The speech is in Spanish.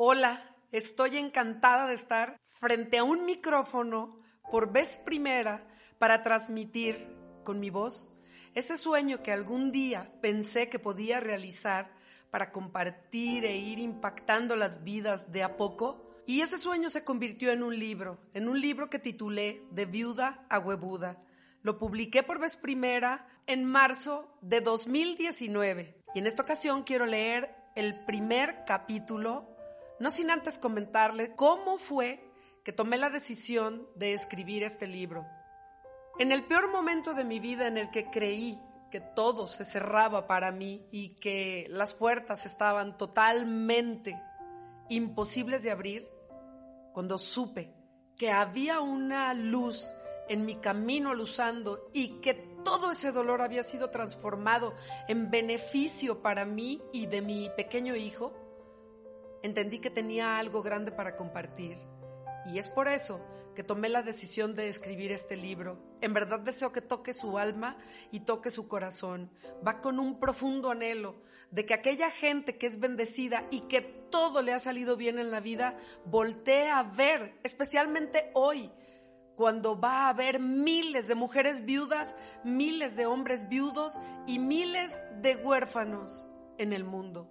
Hola, estoy encantada de estar frente a un micrófono por vez primera para transmitir con mi voz ese sueño que algún día pensé que podía realizar para compartir e ir impactando las vidas de a poco. Y ese sueño se convirtió en un libro, en un libro que titulé De viuda a huevuda. Lo publiqué por vez primera en marzo de 2019. Y en esta ocasión quiero leer el primer capítulo no sin antes comentarle cómo fue que tomé la decisión de escribir este libro. En el peor momento de mi vida en el que creí que todo se cerraba para mí y que las puertas estaban totalmente imposibles de abrir, cuando supe que había una luz en mi camino luzando y que todo ese dolor había sido transformado en beneficio para mí y de mi pequeño hijo, entendí que tenía algo grande para compartir. Y es por eso que tomé la decisión de escribir este libro. En verdad deseo que toque su alma y toque su corazón. Va con un profundo anhelo de que aquella gente que es bendecida y que todo le ha salido bien en la vida, voltee a ver, especialmente hoy, cuando va a haber miles de mujeres viudas, miles de hombres viudos y miles de huérfanos en el mundo.